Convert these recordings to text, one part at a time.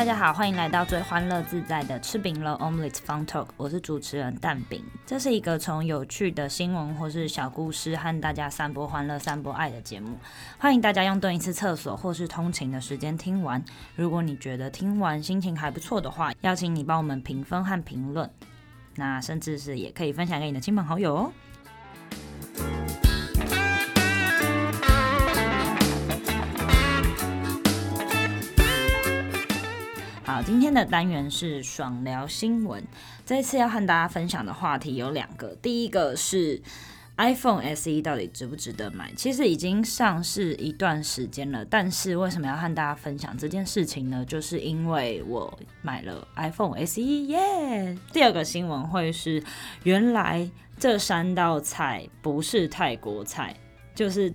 大家好，欢迎来到最欢乐自在的吃饼了 Omelette Fun Talk，我是主持人蛋饼。这是一个从有趣的新闻或是小故事和大家散播欢乐、散播爱的节目。欢迎大家用蹲一次厕所或是通勤的时间听完。如果你觉得听完心情还不错的话，邀请你帮我们评分和评论，那甚至是也可以分享给你的亲朋好友哦。今天的单元是爽聊新闻。这次要和大家分享的话题有两个，第一个是 iPhone SE 到底值不值得买？其实已经上市一段时间了，但是为什么要和大家分享这件事情呢？就是因为我买了 iPhone SE，耶、第二个新闻会是，原来这三道菜不是泰国菜，就是。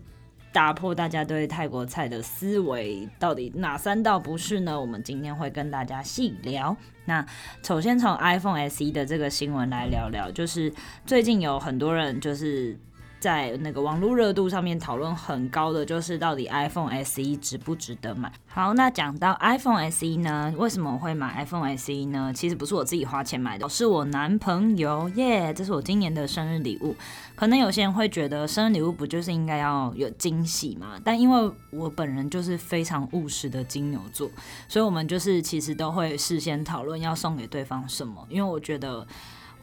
打破大家对泰国菜的思维，到底哪三道不是呢？我们今天会跟大家细聊。那首先从 iPhone SE 的这个新闻来聊聊，就是最近有很多人就是。在那个网络热度上面讨论很高的，就是到底 iPhone SE 值不值得买？好，那讲到 iPhone SE 呢，为什么我会买 iPhone SE 呢？其实不是我自己花钱买的，是我男朋友耶这是我今年的生日礼物。可能有些人会觉得生日礼物不就是应该要有惊喜嘛？但因为我本人就是非常务实的金牛座，所以我们就是其实都会事先讨论要送给对方什么，因为我觉得。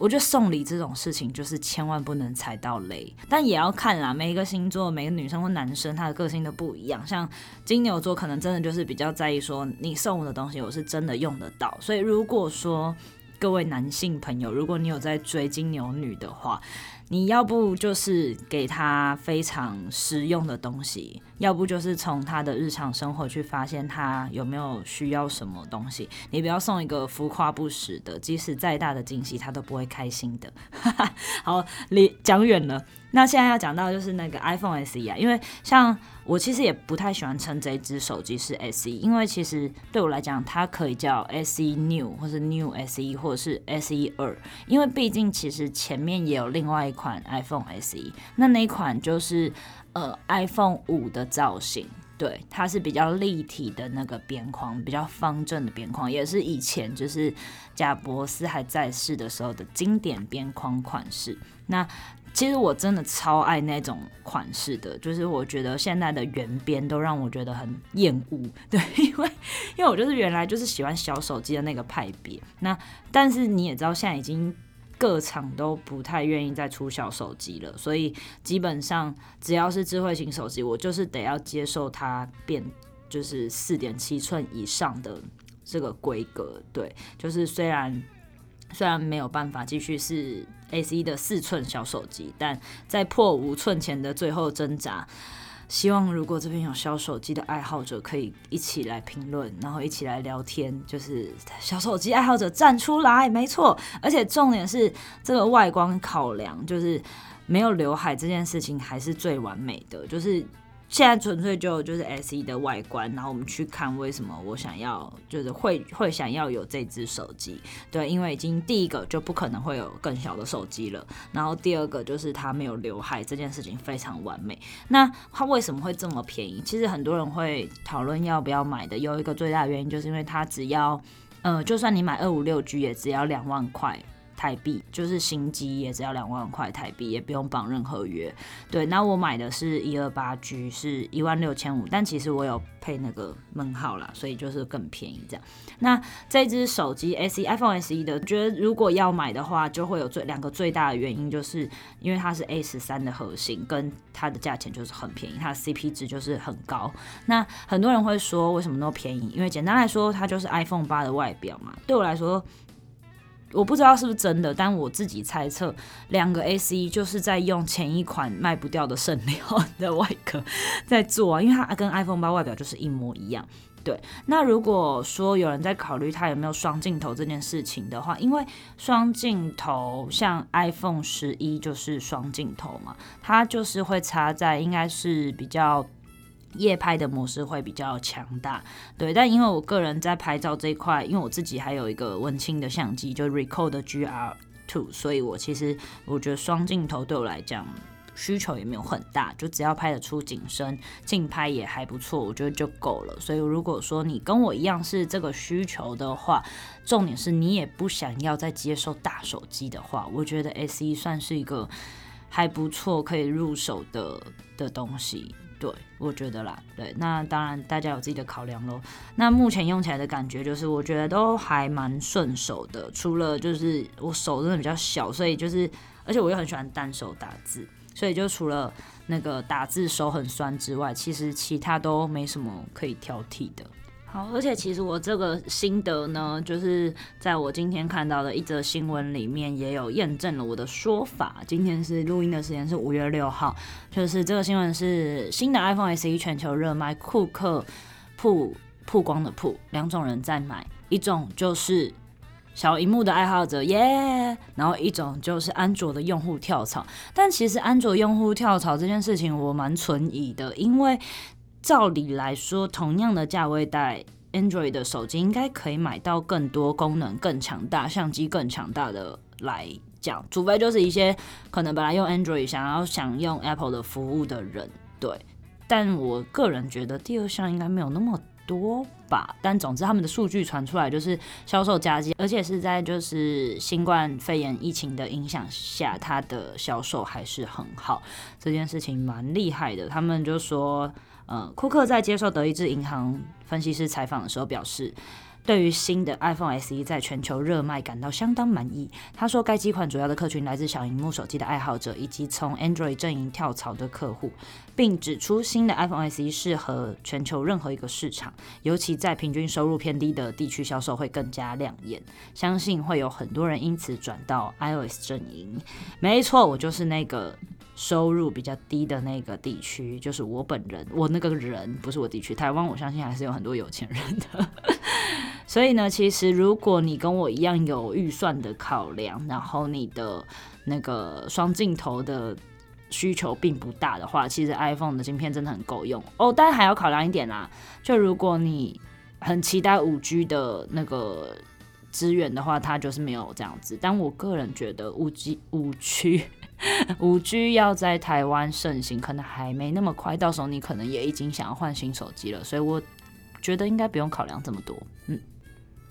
我觉得送礼这种事情就是千万不能踩到雷，但也要看啦。每一个星座、每个女生或男生，他的个性都不一样。像金牛座可能真的就是比较在意说，你送我的东西我是真的用得到。所以如果说各位男性朋友，如果你有在追金牛女的话，你要不就是给她非常实用的东西，要不就是从他的日常生活去发现他有没有需要什么东西。你不要送一个浮夸不实的，即使再大的惊喜，他都不会开心的。好，离讲远了。那现在要讲到就是那个 iPhone SE 啊，因为像我其实也不太喜欢称这支手机是 SE，因为其实对我来讲，它可以叫 SE New 或是 New SE 或者是 SE 二，因为毕竟其实前面也有另外一款 iPhone SE，那那一款就是呃 iPhone 五的造型，对，它是比较立体的那个边框，比较方正的边框，也是以前就是贾伯斯还在世的时候的经典边框款式，那。其实我真的超爱那种款式的，就是我觉得现在的圆边都让我觉得很厌恶，对，因为因为我就是原来就是喜欢小手机的那个派别，那但是你也知道现在已经各厂都不太愿意再出小手机了，所以基本上只要是智慧型手机，我就是得要接受它变就是四点七寸以上的这个规格，对，就是虽然。虽然没有办法继续是 SE 的四寸小手机，但在破五寸前的最后挣扎。希望如果这边有小手机的爱好者，可以一起来评论，然后一起来聊天。就是小手机爱好者站出来，没错。而且重点是这个外观考量，就是没有刘海这件事情还是最完美的，就是。现在纯粹就就是 SE 的外观，然后我们去看为什么我想要，就是会会想要有这只手机，对，因为已经第一个就不可能会有更小的手机了，然后第二个就是它没有刘海这件事情非常完美。那它为什么会这么便宜？其实很多人会讨论要不要买的，有一个最大的原因就是因为它只要，呃，就算你买二五六 G 也只要两万块。台币就是新机也只要两万块台币，也不用绑任何约。对，那我买的是一二八 G，是一万六千五，但其实我有配那个门号啦，所以就是更便宜这样。那这支手机 SE iPhone SE 的，觉得如果要买的话，就会有最两个最大的原因，就是因为它是 A 十三的核心，跟它的价钱就是很便宜，它的 CP 值就是很高。那很多人会说为什么那么便宜？因为简单来说，它就是 iPhone 八的外表嘛。对我来说。我不知道是不是真的，但我自己猜测，两个 SE 就是在用前一款卖不掉的圣料的外壳 在做啊，因为它跟 iPhone 八外表就是一模一样。对，那如果说有人在考虑它有没有双镜头这件事情的话，因为双镜头像 iPhone 十一就是双镜头嘛，它就是会插在应该是比较。夜拍的模式会比较强大，对，但因为我个人在拍照这一块，因为我自己还有一个文青的相机，就 Ricoh 的 GR Two，所以我其实我觉得双镜头对我来讲需求也没有很大，就只要拍得出景深，近拍也还不错，我觉得就够了。所以如果说你跟我一样是这个需求的话，重点是你也不想要再接受大手机的话，我觉得 SE 算是一个还不错可以入手的的东西。对，我觉得啦，对，那当然大家有自己的考量咯。那目前用起来的感觉就是，我觉得都还蛮顺手的，除了就是我手真的比较小，所以就是，而且我又很喜欢单手打字，所以就除了那个打字手很酸之外，其实其他都没什么可以挑剔的。好，而且其实我这个心得呢，就是在我今天看到的一则新闻里面也有验证了我的说法。今天是录音的时间是五月六号，就是这个新闻是新的 iPhone SE 全球热卖，库克曝曝光的曝，两种人在买，一种就是小荧幕的爱好者耶然后一种就是安卓的用户跳槽。但其实安卓用户跳槽这件事情我蛮存疑的，因为。照理来说，同样的价位带 Android 的手机，应该可以买到更多功能更强大、相机更强大的来讲，除非就是一些可能本来用 Android 想要想用 Apple 的服务的人，对。但我个人觉得第二项应该没有那么多吧。但总之，他们的数据传出来就是销售佳绩，而且是在就是新冠肺炎疫情的影响下，它的销售还是很好。这件事情蛮厉害的。他们就说。呃，库克在接受德意志银行分析师采访的时候表示，对于新的 iPhone SE 在全球热卖感到相当满意。他说，该机款主要的客群来自小荧幕手机的爱好者以及从 Android 阵营跳槽的客户，并指出新的 iPhone SE 适合全球任何一个市场，尤其在平均收入偏低的地区销售会更加亮眼。相信会有很多人因此转到 iOS 阵营。没错，我就是那个。收入比较低的那个地区，就是我本人，我那个人不是我地区，台湾，我相信还是有很多有钱人的。所以呢，其实如果你跟我一样有预算的考量，然后你的那个双镜头的需求并不大的话，其实 iPhone 的镜片真的很够用哦。但还要考量一点啦，就如果你很期待五 G 的那个资源的话，它就是没有这样子。但我个人觉得五 G 五 G。五 G 要在台湾盛行，可能还没那么快，到时候你可能也已经想要换新手机了，所以我觉得应该不用考量这么多。嗯，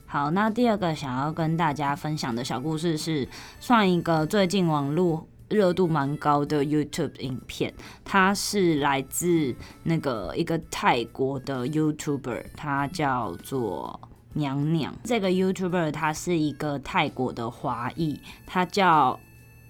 好，那第二个想要跟大家分享的小故事是，算一个最近网络热度蛮高的 YouTube 影片，它是来自那个一个泰国的 YouTuber，他叫做娘娘。这个 YouTuber 他是一个泰国的华裔，他叫。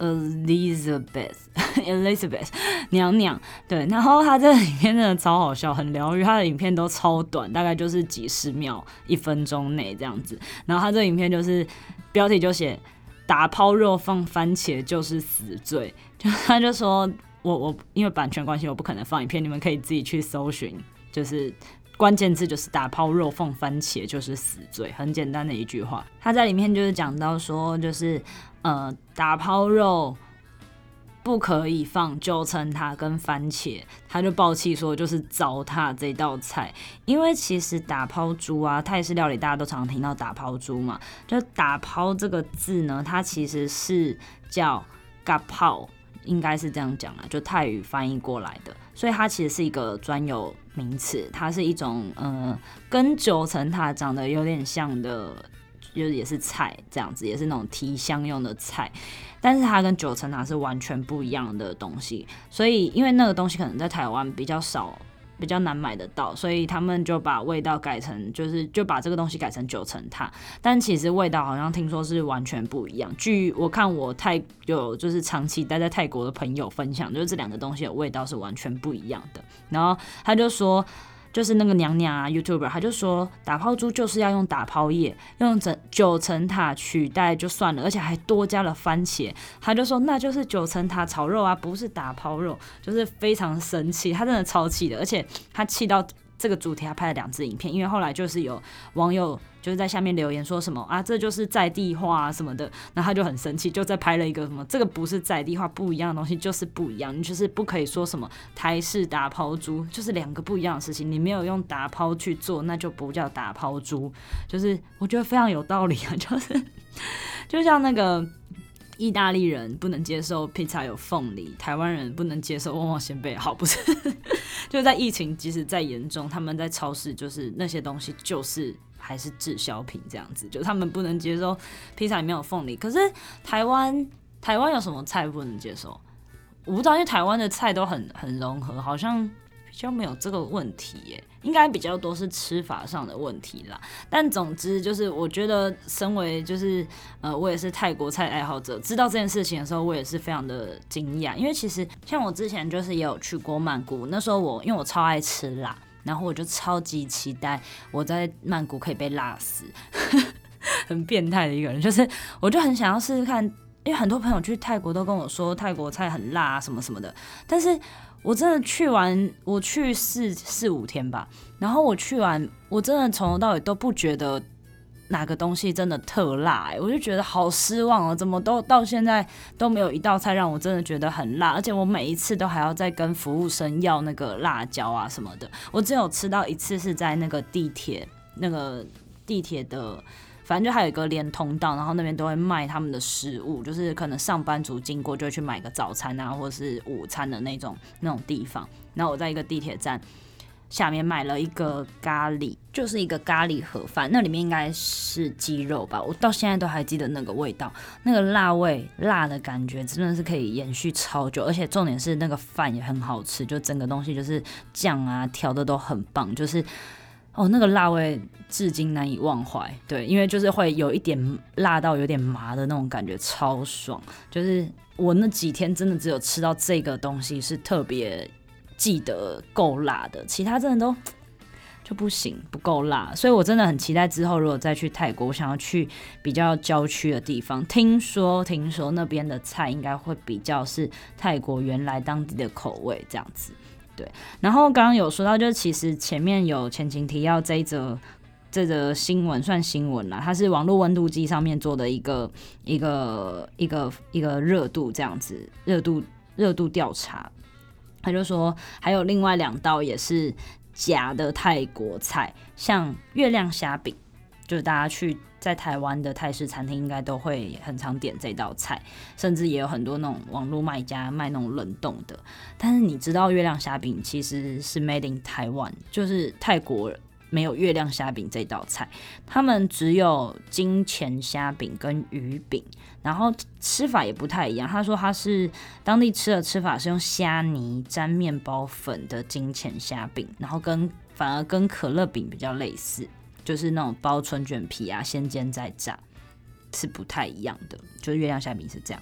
Elizabeth，Elizabeth 娘娘，对，然后他这个影片真的超好笑，很疗愈。他的影片都超短，大概就是几十秒、一分钟内这样子。然后他这影片就是标题就写“打抛肉放番茄就是死罪”，就他就说我我因为版权关系，我不可能放影片，你们可以自己去搜寻，就是关键字就是“打抛肉放番茄就是死罪”，很简单的一句话。他在里面就是讲到说，就是。呃，打抛肉不可以放九层塔跟番茄，他就爆气说就是糟蹋这道菜，因为其实打抛猪啊，泰式料理大家都常听到打抛猪嘛，就打抛这个字呢，它其实是叫嘎抛，应该是这样讲啦，就泰语翻译过来的，所以它其实是一个专有名词，它是一种呃跟九层塔长得有点像的。就是也是菜这样子，也是那种提香用的菜，但是它跟九层塔是完全不一样的东西，所以因为那个东西可能在台湾比较少，比较难买得到，所以他们就把味道改成，就是就把这个东西改成九层塔，但其实味道好像听说是完全不一样。据我看我泰有就是长期待在泰国的朋友分享，就是这两个东西的味道是完全不一样的。然后他就说。就是那个娘娘啊，YouTuber，他就说打抛猪就是要用打抛液，用整九层塔取代就算了，而且还多加了番茄。他就说那就是九层塔炒肉啊，不是打抛肉，就是非常生气，他真的超气的，而且他气到。这个主题他拍了两支影片，因为后来就是有网友就是在下面留言说什么啊，这就是在地化啊什么的，然后他就很生气，就再拍了一个什么，这个不是在地化，不一样的东西就是不一样，你就是不可以说什么台式打抛猪，就是两个不一样的事情，你没有用打抛去做，那就不叫打抛猪，就是我觉得非常有道理啊，就是就像那个。意大利人不能接受披萨有凤梨，台湾人不能接受旺旺仙贝。好，不是，就在疫情即使再严重，他们在超市就是那些东西就是还是滞销品这样子，就他们不能接受披萨里面有凤梨。可是台湾台湾有什么菜不能接受？我不知道，因为台湾的菜都很很融合，好像。比较没有这个问题耶，应该比较多是吃法上的问题啦。但总之就是，我觉得身为就是呃，我也是泰国菜爱好者，知道这件事情的时候，我也是非常的惊讶。因为其实像我之前就是也有去过曼谷，那时候我因为我超爱吃辣，然后我就超级期待我在曼谷可以被辣死，很变态的一个人，就是我就很想要试试看，因为很多朋友去泰国都跟我说泰国菜很辣啊什么什么的，但是。我真的去完，我去四四五天吧，然后我去完，我真的从头到尾都不觉得哪个东西真的特辣，欸，我就觉得好失望哦，怎么都到现在都没有一道菜让我真的觉得很辣，而且我每一次都还要再跟服务生要那个辣椒啊什么的，我只有吃到一次是在那个地铁那个地铁的。反正就还有一个连通道，然后那边都会卖他们的食物，就是可能上班族经过就去买个早餐啊，或者是午餐的那种那种地方。然后我在一个地铁站下面买了一个咖喱，就是一个咖喱盒饭，那里面应该是鸡肉吧，我到现在都还记得那个味道，那个辣味辣的感觉真的是可以延续超久，而且重点是那个饭也很好吃，就整个东西就是酱啊调的都很棒，就是。哦，那个辣味至今难以忘怀。对，因为就是会有一点辣到有点麻的那种感觉，超爽。就是我那几天真的只有吃到这个东西是特别记得够辣的，其他真的都 就不行，不够辣。所以我真的很期待之后如果再去泰国，我想要去比较郊区的地方。听说听说那边的菜应该会比较是泰国原来当地的口味这样子。对，然后刚刚有说到，就是其实前面有前情提要这一则这则新闻算新闻啦，它是网络温度计上面做的一个一个一个一个热度这样子，热度热度调查，他就说还有另外两道也是假的泰国菜，像月亮虾饼，就是大家去。在台湾的泰式餐厅应该都会很常点这道菜，甚至也有很多那种网络卖家卖那种冷冻的。但是你知道月亮虾饼其实是 made in 台湾，就是泰国人没有月亮虾饼这道菜，他们只有金钱虾饼跟鱼饼，然后吃法也不太一样。他说他是当地吃的吃法是用虾泥沾面包粉的金钱虾饼，然后跟反而跟可乐饼比较类似。就是那种包春卷皮啊，先煎再炸，是不太一样的。就月亮虾饼是这样，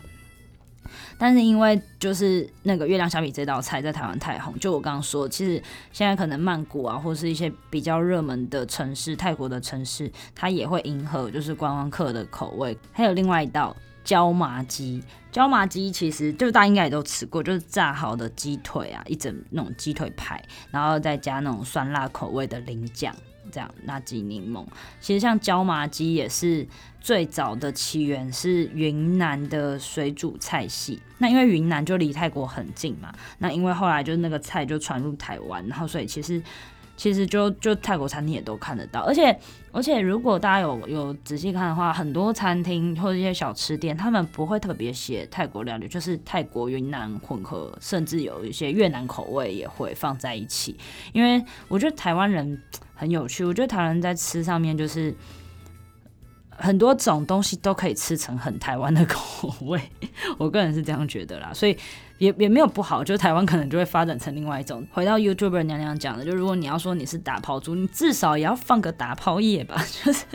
但是因为就是那个月亮虾米这道菜在台湾太红，就我刚刚说，其实现在可能曼谷啊，或是一些比较热门的城市，泰国的城市，它也会迎合就是观光客的口味。还有另外一道椒麻鸡，椒麻鸡其实就大家应该也都吃过，就是炸好的鸡腿啊，一整那种鸡腿排，然后再加那种酸辣口味的淋酱。这样，那吉柠檬，其实像椒麻鸡也是最早的起源是云南的水煮菜系。那因为云南就离泰国很近嘛，那因为后来就那个菜就传入台湾，然后所以其实其实就就泰国餐厅也都看得到。而且而且如果大家有有仔细看的话，很多餐厅或者一些小吃店，他们不会特别写泰国料理，就是泰国云南混合，甚至有一些越南口味也会放在一起。因为我觉得台湾人。很有趣，我觉得台湾人在吃上面就是很多种东西都可以吃成很台湾的口味，我个人是这样觉得啦，所以也也没有不好，就台湾可能就会发展成另外一种。回到 YouTuber 娘娘讲的，就如果你要说你是打抛猪，你至少也要放个打抛叶吧，就是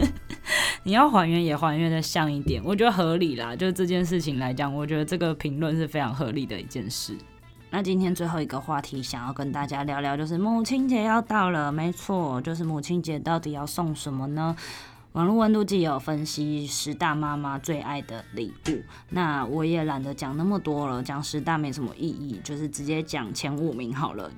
你要还原也还原的像一点，我觉得合理啦。就这件事情来讲，我觉得这个评论是非常合理的一件事。那今天最后一个话题，想要跟大家聊聊，就是母亲节要到了，没错，就是母亲节到底要送什么呢？网络温度计也有分析十大妈妈最爱的礼物，那我也懒得讲那么多了，讲十大没什么意义，就是直接讲前五名好了。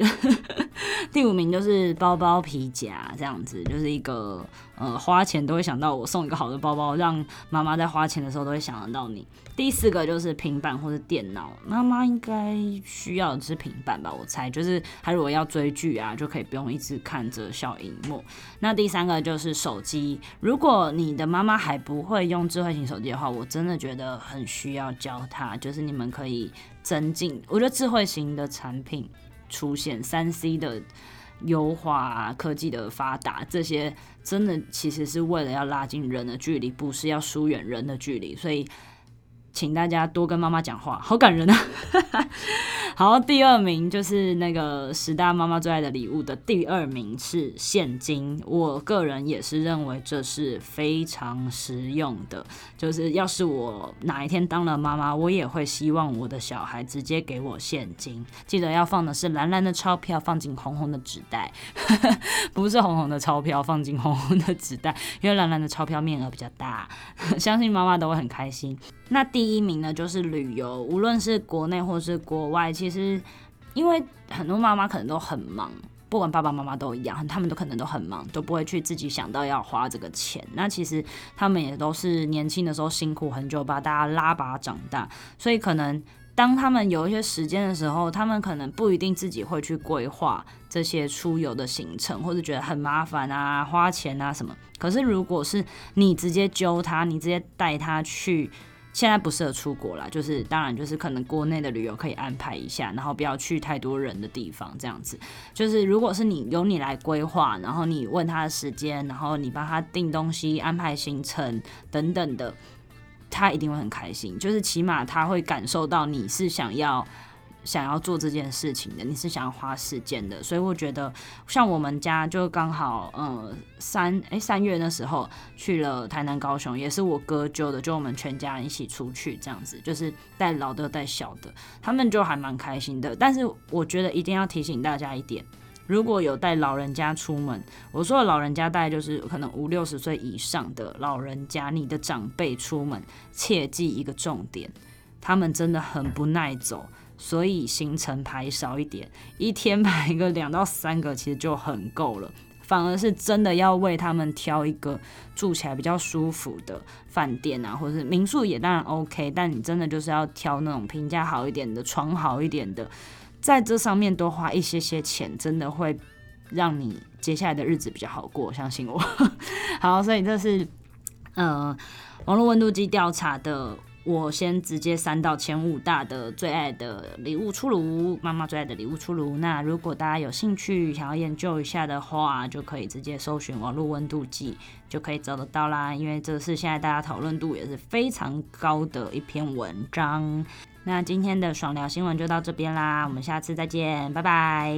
第五名就是包包皮夹这样子，就是一个呃花钱都会想到我送一个好的包包，让妈妈在花钱的时候都会想得到你。第四个就是平板或者电脑，妈妈应该需要的是平板吧，我猜，就是她如果要追剧啊，就可以不用一直看着小荧幕。那第三个就是手机，如果你的妈妈还不会用智慧型手机的话，我真的觉得很需要教她，就是你们可以增进。我觉得智慧型的产品出现，三 C 的优化啊，科技的发达，这些真的其实是为了要拉近人的距离，不是要疏远人的距离，所以。请大家多跟妈妈讲话，好感人啊！好，第二名就是那个十大妈妈最爱的礼物的第二名是现金。我个人也是认为这是非常实用的。就是要是我哪一天当了妈妈，我也会希望我的小孩直接给我现金。记得要放的是蓝蓝的钞票，放进红红的纸袋，不是红红的钞票放进红红的纸袋，因为蓝蓝的钞票面额比较大，相信妈妈都会很开心。那第第一名呢，就是旅游，无论是国内或是国外，其实因为很多妈妈可能都很忙，不管爸爸妈妈都一样，他们都可能都很忙，都不会去自己想到要花这个钱。那其实他们也都是年轻的时候辛苦很久，把大家拉拔长大，所以可能当他们有一些时间的时候，他们可能不一定自己会去规划这些出游的行程，或者觉得很麻烦啊、花钱啊什么。可是如果是你直接揪他，你直接带他去。现在不适合出国啦，就是当然就是可能国内的旅游可以安排一下，然后不要去太多人的地方，这样子。就是如果是你由你来规划，然后你问他的时间，然后你帮他订东西、安排行程等等的，他一定会很开心。就是起码他会感受到你是想要。想要做这件事情的，你是想要花时间的，所以我觉得像我们家就刚好，呃，三诶三月那时候去了台南高雄，也是我哥揪的，就我们全家人一起出去这样子，就是带老的带小的，他们就还蛮开心的。但是我觉得一定要提醒大家一点，如果有带老人家出门，我说的老人家大概就是可能五六十岁以上的老人家，你的长辈出门，切记一个重点，他们真的很不耐走。所以行程排少一点，一天排个两到三个其实就很够了。反而是真的要为他们挑一个住起来比较舒服的饭店啊，或者是民宿也当然 OK，但你真的就是要挑那种评价好一点的、床好一点的，在这上面多花一些些钱，真的会让你接下来的日子比较好过，相信我。好，所以这是呃网络温度计调查的。我先直接删到前五大的最爱的礼物出炉，妈妈最爱的礼物出炉。那如果大家有兴趣想要研究一下的话，就可以直接搜寻网络温度计，就可以找得到啦。因为这是现在大家讨论度也是非常高的一篇文章。那今天的爽聊新闻就到这边啦，我们下次再见，拜拜。